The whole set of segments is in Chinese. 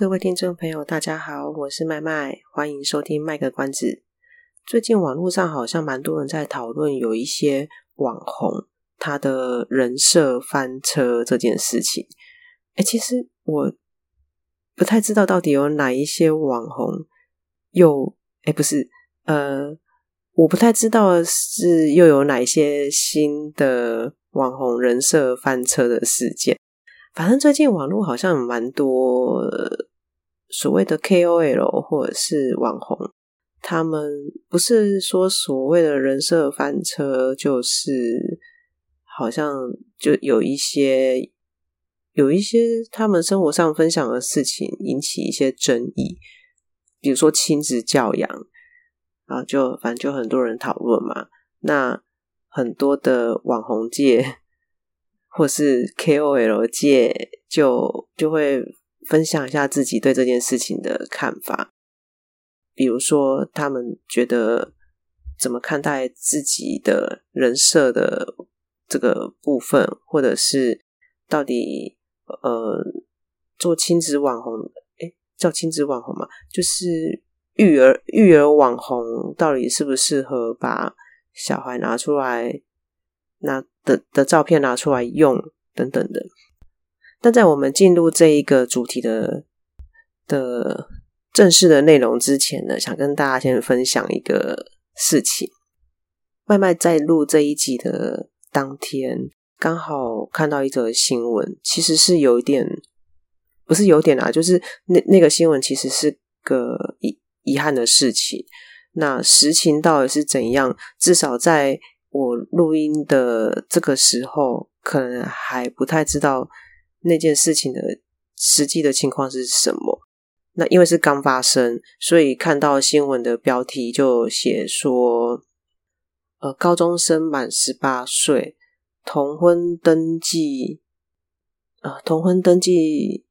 各位听众朋友，大家好，我是麦麦，欢迎收听卖个关子。最近网络上好像蛮多人在讨论，有一些网红他的人设翻车这件事情。诶，其实我不太知道到底有哪一些网红又诶，不是，呃，我不太知道是又有哪一些新的网红人设翻车的事件。反正最近网络好像蛮多。所谓的 KOL 或者是网红，他们不是说所谓的人设翻车，就是好像就有一些有一些他们生活上分享的事情引起一些争议，比如说亲子教养啊，就反正就很多人讨论嘛。那很多的网红界或是 KOL 界就就会。分享一下自己对这件事情的看法，比如说他们觉得怎么看待自己的人设的这个部分，或者是到底呃做亲子网红，诶，叫亲子网红嘛，就是育儿育儿网红，到底适不适合把小孩拿出来拿的的照片拿出来用等等的。但在我们进入这一个主题的的正式的内容之前呢，想跟大家先分享一个事情。麦麦在录这一集的当天，刚好看到一则新闻，其实是有一点，不是有点啊，就是那那个新闻其实是个遗遗憾的事情。那实情到底是怎样？至少在我录音的这个时候，可能还不太知道。那件事情的实际的情况是什么？那因为是刚发生，所以看到新闻的标题就写说，呃，高中生满十八岁，同婚登记，呃，同婚登记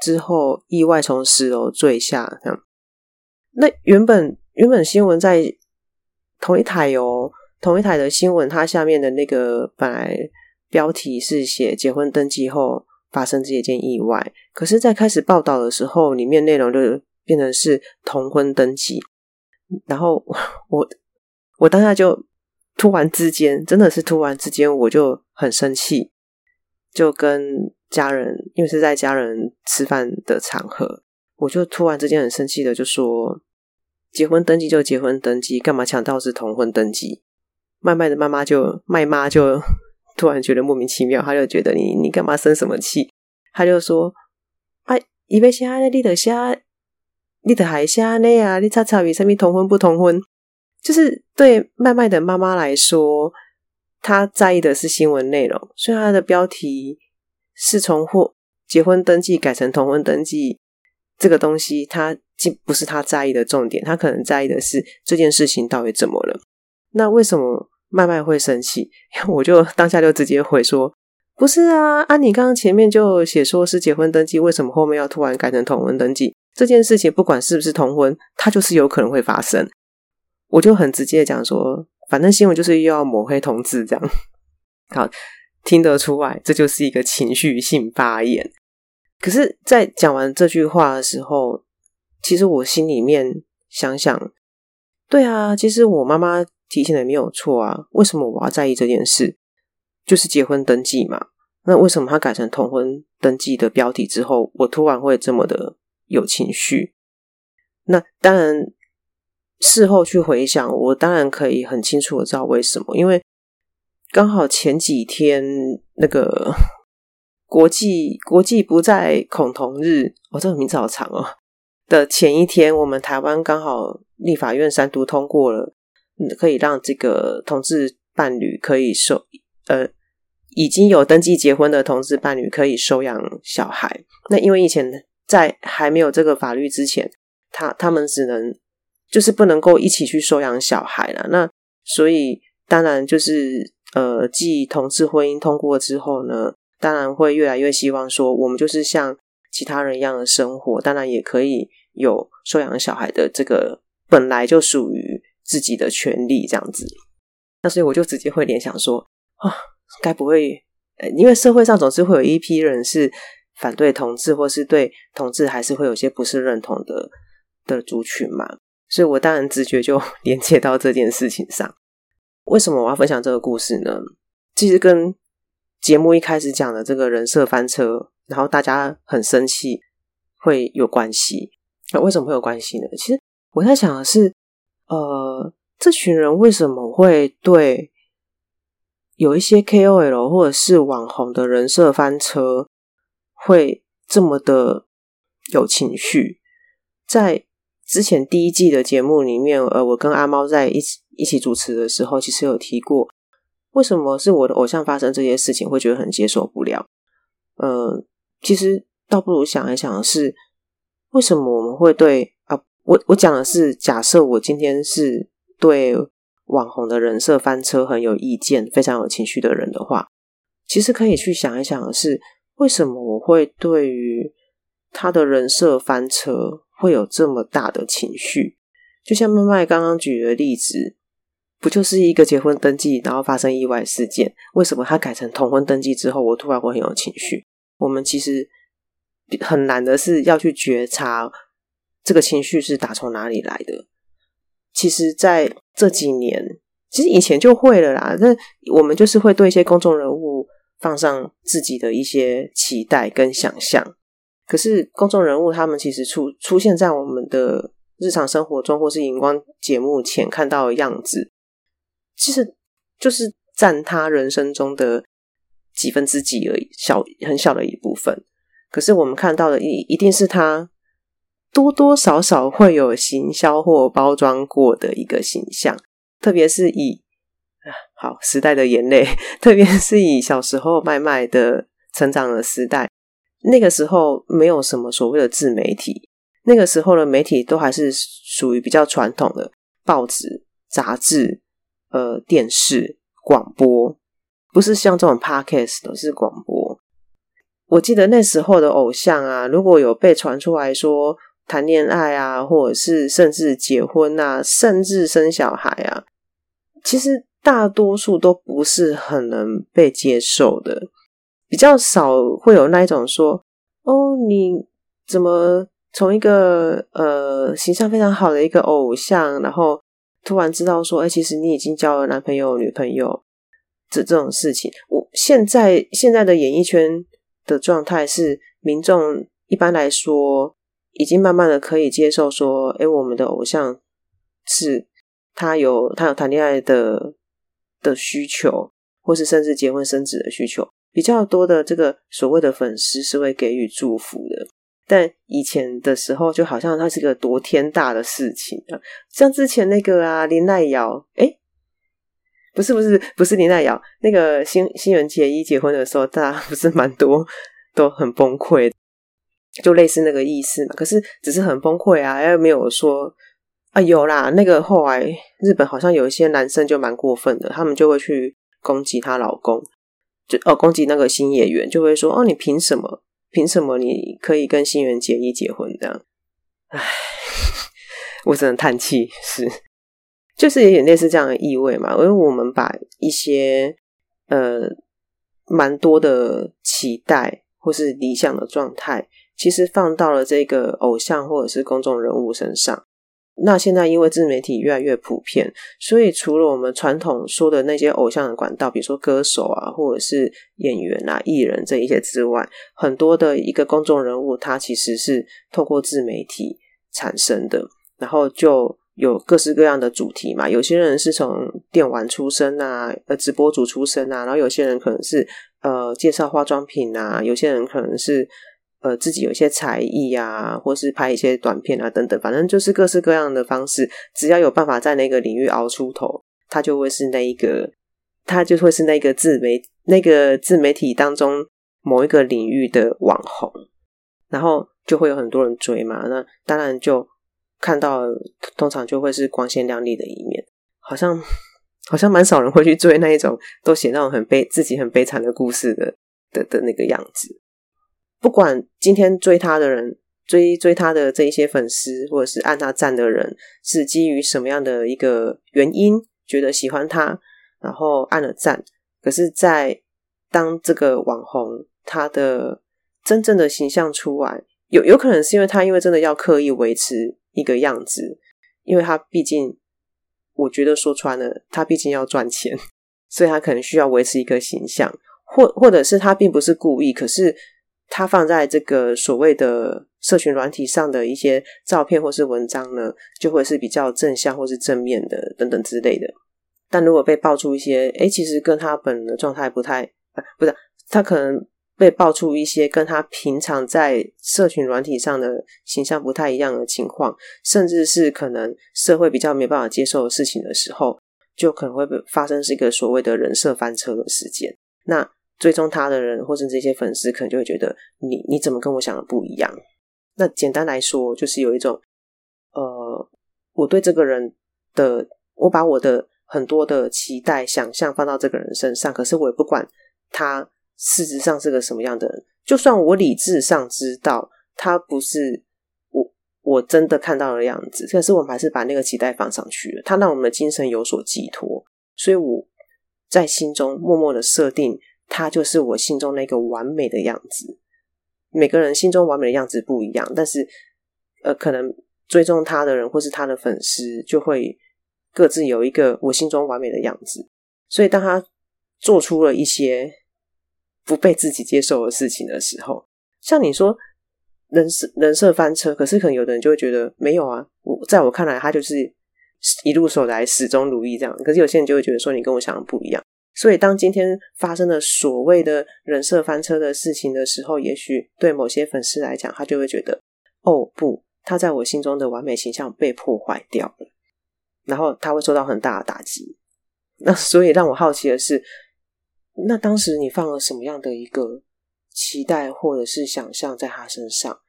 之后意外从十楼坠下，这样。那原本原本新闻在同一台哦，同一台的新闻，它下面的那个本来。标题是写结婚登记后发生这一件意外，可是，在开始报道的时候，里面内容就变成是同婚登记。然后我我当下就突然之间，真的是突然之间，我就很生气，就跟家人，因为是在家人吃饭的场合，我就突然之间很生气的就说：结婚登记就结婚登记，干嘛强调是同婚登记？麦麦的妈妈就麦妈就。突然觉得莫名其妙，他就觉得你你干嘛生什么气？他就说：“啊，伊要写咧，你得写，你得还写咧啊！你查查为什么同婚不同婚？就是对麦麦的妈妈来说，她在意的是新闻内容，所以她的标题是从或结婚登记改成同婚登记这个东西，她既不是她在意的重点，她可能在意的是这件事情到底怎么了？那为什么？”麦麦会生气，我就 当下就直接回说：“不是啊，啊，你刚刚前面就写说是结婚登记，为什么后面要突然改成同婚登记？这件事情不管是不是同婚，它就是有可能会发生。”我就很直接讲说：“反正新闻就是又要抹黑同志，这样。”好，听得出来，这就是一个情绪性发言。可是，在讲完这句话的时候，其实我心里面想想，对啊，其实我妈妈。提醒的没有错啊，为什么我要在意这件事？就是结婚登记嘛。那为什么他改成同婚登记的标题之后，我突然会这么的有情绪？那当然，事后去回想，我当然可以很清楚的知道为什么，因为刚好前几天那个 国际国际不再恐同日，哦，这个名字好长哦。的前一天，我们台湾刚好立法院三读通过了。可以让这个同志伴侣可以收，呃，已经有登记结婚的同志伴侣可以收养小孩。那因为以前在还没有这个法律之前，他他们只能就是不能够一起去收养小孩了。那所以当然就是呃，继同志婚姻通过之后呢，当然会越来越希望说，我们就是像其他人一样的生活，当然也可以有收养小孩的这个本来就属于自己的权利这样子。那所以我就直接会联想说，啊，该不会，因为社会上总是会有一批人是反对同志，或是对同志还是会有些不是认同的的族群嘛？所以我当然直觉就 连接到这件事情上。为什么我要分享这个故事呢？其实跟节目一开始讲的这个人设翻车，然后大家很生气会有关系。那为什么会有关系呢？其实我在想的是，呃。这群人为什么会对有一些 KOL 或者是网红的人设翻车会这么的有情绪？在之前第一季的节目里面，呃，我跟阿猫在一起一起主持的时候，其实有提过，为什么是我的偶像发生这些事情会觉得很接受不了？呃，其实倒不如想一想是为什么我们会对？我我讲的是假设我今天是。对网红的人设翻车很有意见、非常有情绪的人的话，其实可以去想一想的是，为什么我会对于他的人设翻车会有这么大的情绪？就像麦麦刚刚举的例子，不就是一个结婚登记，然后发生意外事件？为什么他改成同婚登记之后，我突然会很有情绪？我们其实很难的是要去觉察这个情绪是打从哪里来的。其实，在这几年，其实以前就会了啦。那我们就是会对一些公众人物放上自己的一些期待跟想象。可是，公众人物他们其实出出现在我们的日常生活中，或是荧光节目前看到的样子，其实就是占他人生中的几分之几而已，小很小的一部分。可是，我们看到的一一定是他。多多少少会有行销或包装过的一个形象，特别是以，好时代的眼泪，特别是以小时候麦麦的成长的时代，那个时候没有什么所谓的自媒体，那个时候的媒体都还是属于比较传统的报纸、杂志、呃电视、广播，不是像这种 podcast 都是广播。我记得那时候的偶像啊，如果有被传出来说。谈恋爱啊，或者是甚至结婚啊，甚至生小孩啊，其实大多数都不是很能被接受的。比较少会有那一种说：“哦，你怎么从一个呃形象非常好的一个偶像，然后突然知道说，哎，其实你已经交了男朋友、女朋友这这种事情。”我现在现在的演艺圈的状态是，民众一般来说。已经慢慢的可以接受说，哎，我们的偶像是他有他有谈恋爱的的需求，或是甚至结婚生子的需求，比较多的这个所谓的粉丝是会给予祝福的。但以前的时候，就好像它是个多天大的事情啊，像之前那个啊林奈瑶，哎，不是不是不是林奈瑶，那个新新垣结衣结婚的时候，大家不是蛮多都很崩溃的。就类似那个意思嘛，可是只是很崩溃啊，又没有说啊有啦。那个后来日本好像有一些男生就蛮过分的，他们就会去攻击她老公，就哦攻击那个新演员，就会说哦你凭什么？凭什么你可以跟新垣结衣结婚这样？唉，我只能叹气，是就是有点类似这样的意味嘛，因为我们把一些呃蛮多的期待或是理想的状态。其实放到了这个偶像或者是公众人物身上，那现在因为自媒体越来越普遍，所以除了我们传统说的那些偶像的管道，比如说歌手啊，或者是演员啊、艺人这一些之外，很多的一个公众人物，他其实是透过自媒体产生的，然后就有各式各样的主题嘛。有些人是从电玩出身啊，呃，直播主出身啊，然后有些人可能是呃介绍化妆品啊，有些人可能是。呃，自己有一些才艺啊，或是拍一些短片啊，等等，反正就是各式各样的方式，只要有办法在那个领域熬出头，他就会是那一个，他就会是那个自媒那个自媒体当中某一个领域的网红。然后就会有很多人追嘛。那当然就看到，通常就会是光鲜亮丽的一面，好像好像蛮少人会去追那一种都写那种很悲自己很悲惨的故事的的的那个样子。不管今天追他的人。追追他的这一些粉丝，或者是按他赞的人，是基于什么样的一个原因觉得喜欢他，然后按了赞。可是，在当这个网红他的真正的形象出来，有有可能是因为他因为真的要刻意维持一个样子，因为他毕竟，我觉得说穿了，他毕竟要赚钱，所以他可能需要维持一个形象，或或者是他并不是故意，可是他放在这个所谓的。社群软体上的一些照片或是文章呢，就会是比较正向或是正面的等等之类的。但如果被爆出一些，诶，其实跟他本人的状态不太，不是，他可能被爆出一些跟他平常在社群软体上的形象不太一样的情况，甚至是可能社会比较没办法接受的事情的时候，就可能会发生是一个所谓的人设翻车的事件。那追踪他的人或是这些粉丝，可能就会觉得你你怎么跟我想的不一样？那简单来说，就是有一种，呃，我对这个人的，我把我的很多的期待、想象放到这个人身上，可是我也不管他事实上是个什么样的人。就算我理智上知道他不是我我真的看到的样子，可是我们还是把那个期待放上去了。他让我们的精神有所寄托，所以我在心中默默的设定，他就是我心中那个完美的样子。每个人心中完美的样子不一样，但是，呃，可能追踪他的人或是他的粉丝就会各自有一个我心中完美的样子。所以，当他做出了一些不被自己接受的事情的时候，像你说人设人设翻车，可是可能有的人就会觉得没有啊，我在我看来他就是一路走来始终如一这样。可是有些人就会觉得说你跟我想的不一样。所以，当今天发生了所谓的人设翻车的事情的时候，也许对某些粉丝来讲，他就会觉得，哦不，他在我心中的完美形象被破坏掉了，然后他会受到很大的打击。那所以让我好奇的是，那当时你放了什么样的一个期待或者是想象在他身上？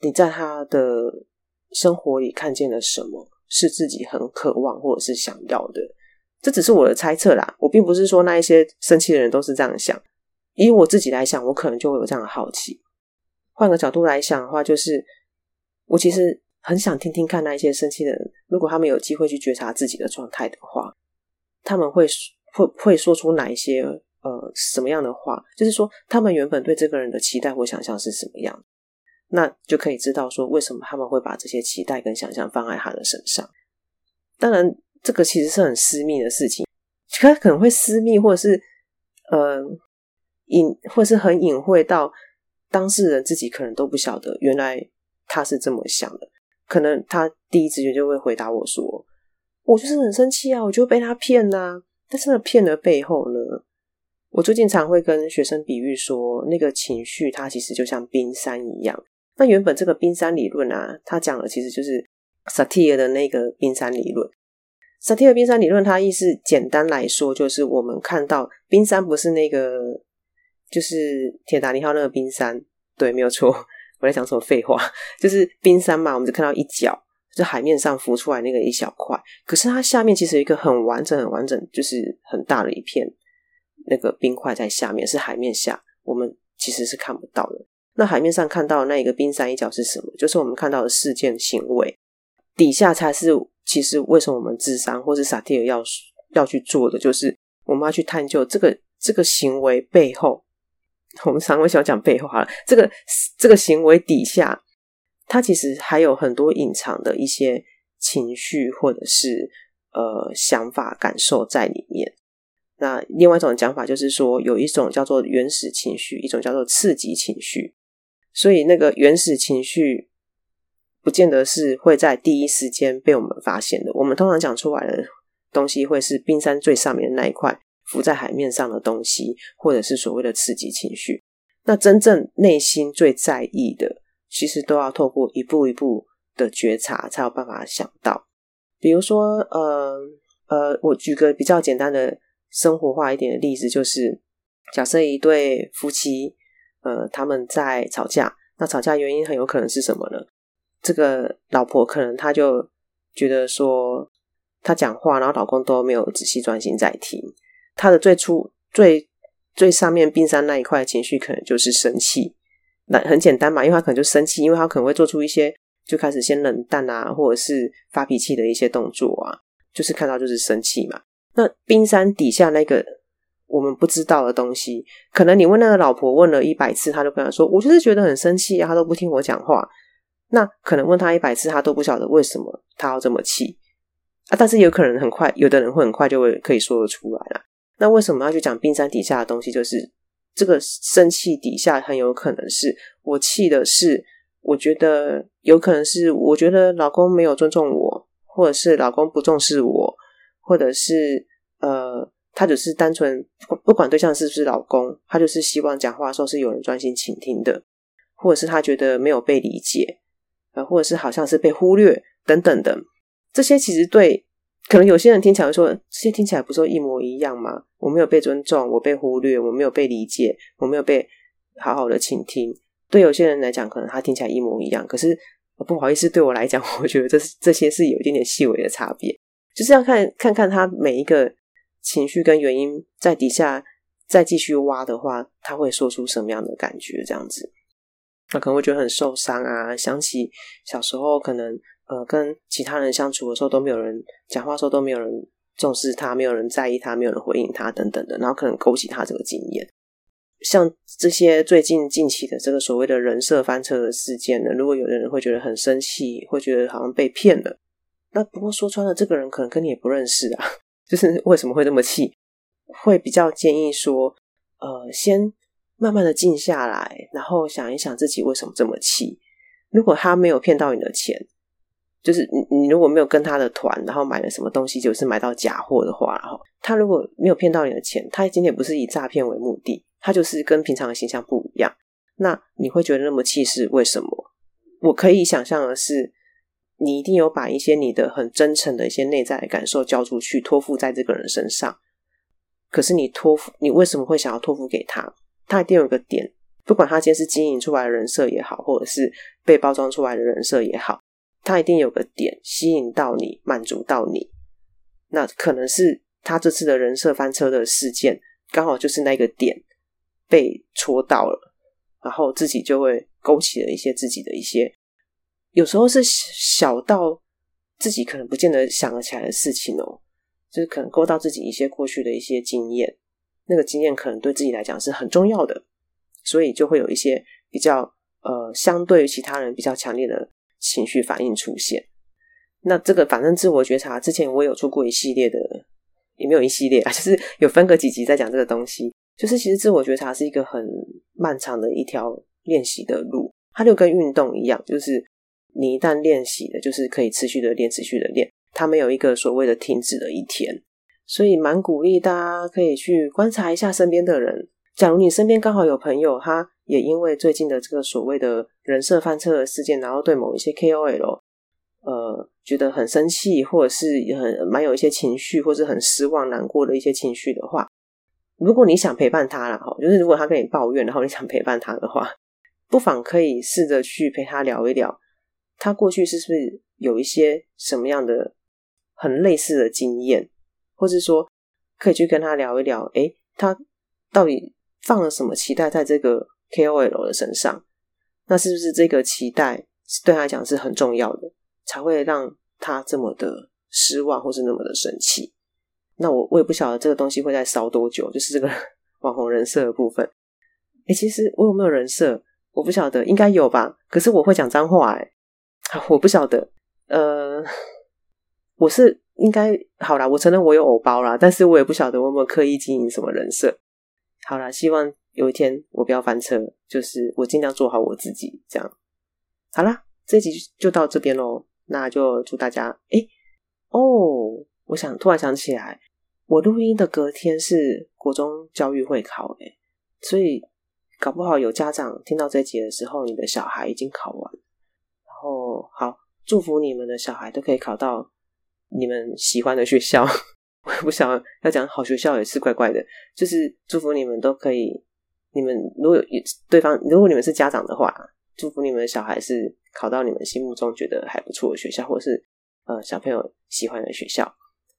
你在他的生活里看见了什么？是自己很渴望或者是想要的？这只是我的猜测啦，我并不是说那一些生气的人都是这样想。以我自己来想，我可能就会有这样的好奇。换个角度来想的话，就是我其实很想听听看那一些生气的人，如果他们有机会去觉察自己的状态的话，他们会会会说出哪一些呃什么样的话？就是说，他们原本对这个人的期待或想象是什么样，那就可以知道说为什么他们会把这些期待跟想象放在他的身上。当然。这个其实是很私密的事情，他可能会私密，或者是呃隐，或是很隐晦到当事人自己可能都不晓得，原来他是这么想的。可能他第一直觉就会回答我说：“我就是很生气啊，我就被他骗呐。”但是那骗的背后呢，我最近常会跟学生比喻说，那个情绪它其实就像冰山一样。那原本这个冰山理论啊，他讲的其实就是萨提尔的那个冰山理论。萨提尔冰山理论，它意思简单来说，就是我们看到冰山不是那个，就是铁达尼号那个冰山，对，没有错。我在讲什么废话？就是冰山嘛，我们只看到一角，就海面上浮出来那个一小块，可是它下面其实有一个很完整、很完整，就是很大的一片那个冰块在下面，是海面下，我们其实是看不到的。那海面上看到的那一个冰山一角是什么？就是我们看到的事件行为，底下才是。其实，为什么我们智商或是萨提尔要要去做的，就是我们要去探究这个这个行为背后。我们常会想讲背后好了，这个这个行为底下，它其实还有很多隐藏的一些情绪或者是呃想法感受在里面。那另外一种讲法就是说，有一种叫做原始情绪，一种叫做刺激情绪。所以，那个原始情绪。不见得是会在第一时间被我们发现的。我们通常讲出来的东西，会是冰山最上面的那一块浮在海面上的东西，或者是所谓的刺激情绪。那真正内心最在意的，其实都要透过一步一步的觉察，才有办法想到。比如说，呃呃，我举个比较简单的生活化一点的例子，就是假设一对夫妻，呃，他们在吵架。那吵架原因很有可能是什么呢？这个老婆可能她就觉得说，她讲话，然后老公都没有仔细专心在听。她的最初最最上面冰山那一块情绪，可能就是生气。那很简单嘛，因为她可能就生气，因为她可能会做出一些就开始先冷淡啊，或者是发脾气的一些动作啊，就是看到就是生气嘛。那冰山底下那个。我们不知道的东西，可能你问那个老婆问了一百次，他就跟他说：“我就是觉得很生气啊，他都不听我讲话。”那可能问他一百次，他都不晓得为什么他要这么气啊。但是有可能很快，有的人会很快就会可以说得出来了。那为什么要去讲冰山底下的东西？就是这个生气底下很有可能是我气的是，我觉得有可能是我觉得老公没有尊重我，或者是老公不重视我，或者是呃。他只是单纯不管对象是不是老公，他就是希望讲话的时候是有人专心倾听的，或者是他觉得没有被理解，呃，或者是好像是被忽略等等的。这些其实对可能有些人听起来会说，这些听起来不是一模一样吗？我没有被尊重，我被忽略，我没有被理解，我没有被好好的倾听。对有些人来讲，可能他听起来一模一样，可是不好意思，对我来讲，我觉得这这些是有一点点细微的差别，就是要看看看他每一个。情绪跟原因在底下再继续挖的话，他会说出什么样的感觉？这样子，那可能会觉得很受伤啊，想起小时候可能呃跟其他人相处的时候都没有人讲话的时候都没有人重视他，没有人在意他，没有人回应他等等的，然后可能勾起他这个经验。像这些最近近期的这个所谓的人设翻车的事件呢，如果有的人会觉得很生气，会觉得好像被骗了，那不过说穿了，这个人可能跟你也不认识啊。就是为什么会这么气？会比较建议说，呃，先慢慢的静下来，然后想一想自己为什么这么气。如果他没有骗到你的钱，就是你你如果没有跟他的团，然后买了什么东西，就是买到假货的话，然后他如果没有骗到你的钱，他今天不是以诈骗为目的，他就是跟平常的形象不一样。那你会觉得那么气是为什么？我可以想象的是。你一定有把一些你的很真诚的一些内在的感受交出去，托付在这个人身上。可是你托付，你为什么会想要托付给他？他一定有个点，不管他今天是经营出来的人设也好，或者是被包装出来的人设也好，他一定有个点吸引到你，满足到你。那可能是他这次的人设翻车的事件，刚好就是那个点被戳到了，然后自己就会勾起了一些自己的一些。有时候是小到自己可能不见得想得起来的事情哦，就是可能勾到自己一些过去的一些经验，那个经验可能对自己来讲是很重要的，所以就会有一些比较呃，相对于其他人比较强烈的情绪反应出现。那这个反正自我觉察之前我有出过一系列的，也没有一系列啊，就是有分个几集在讲这个东西。就是其实自我觉察是一个很漫长的一条练习的路，它就跟运动一样，就是。你一旦练习了，就是可以持续的练，持续的练，它没有一个所谓的停止的一天，所以蛮鼓励大家可以去观察一下身边的人。假如你身边刚好有朋友，他也因为最近的这个所谓的人设翻车的事件，然后对某一些 KOL，呃，觉得很生气，或者是很蛮有一些情绪，或是很失望、难过的一些情绪的话，如果你想陪伴他了哈，就是如果他跟你抱怨，然后你想陪伴他的话，不妨可以试着去陪他聊一聊。他过去是不是有一些什么样的很类似的经验，或是说可以去跟他聊一聊？诶，他到底放了什么期待在这个 KOL 的身上？那是不是这个期待对他来讲是很重要的，才会让他这么的失望，或是那么的生气？那我我也不晓得这个东西会再烧多久，就是这个 网红人设的部分。诶，其实我有没有人设？我不晓得，应该有吧？可是我会讲脏话，诶。我不晓得，呃，我是应该好啦，我承认我有偶包啦，但是我也不晓得我有没有刻意经营什么人设。好啦，希望有一天我不要翻车，就是我尽量做好我自己，这样。好啦，这集就到这边喽，那就祝大家，诶，哦，我想突然想起来，我录音的隔天是国中教育会考，诶，所以搞不好有家长听到这集的时候，你的小孩已经考完。然后，好，祝福你们的小孩都可以考到你们喜欢的学校。我不想要讲好学校也是怪怪的，就是祝福你们都可以。你们如果有对方如果你们是家长的话，祝福你们的小孩是考到你们心目中觉得还不错的学校，或是呃小朋友喜欢的学校。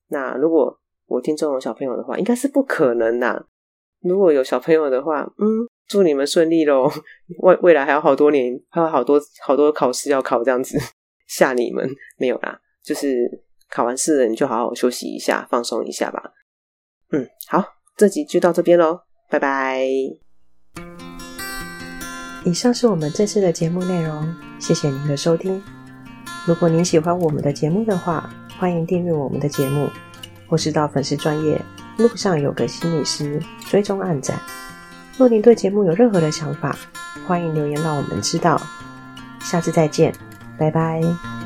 那如果我听众有小朋友的话，应该是不可能呐。如果有小朋友的话，嗯，祝你们顺利喽。未未来还有好多年，还有好多好多考试要考，这样子吓你们没有啦？就是考完试了，你就好好休息一下，放松一下吧。嗯，好，这集就到这边喽，拜拜。以上是我们这次的节目内容，谢谢您的收听。如果您喜欢我们的节目的话，欢迎订阅我们的节目，或是到粉丝专业路上有个心理师追踪暗赞。若您对节目有任何的想法，欢迎留言让我们知道。下次再见，拜拜。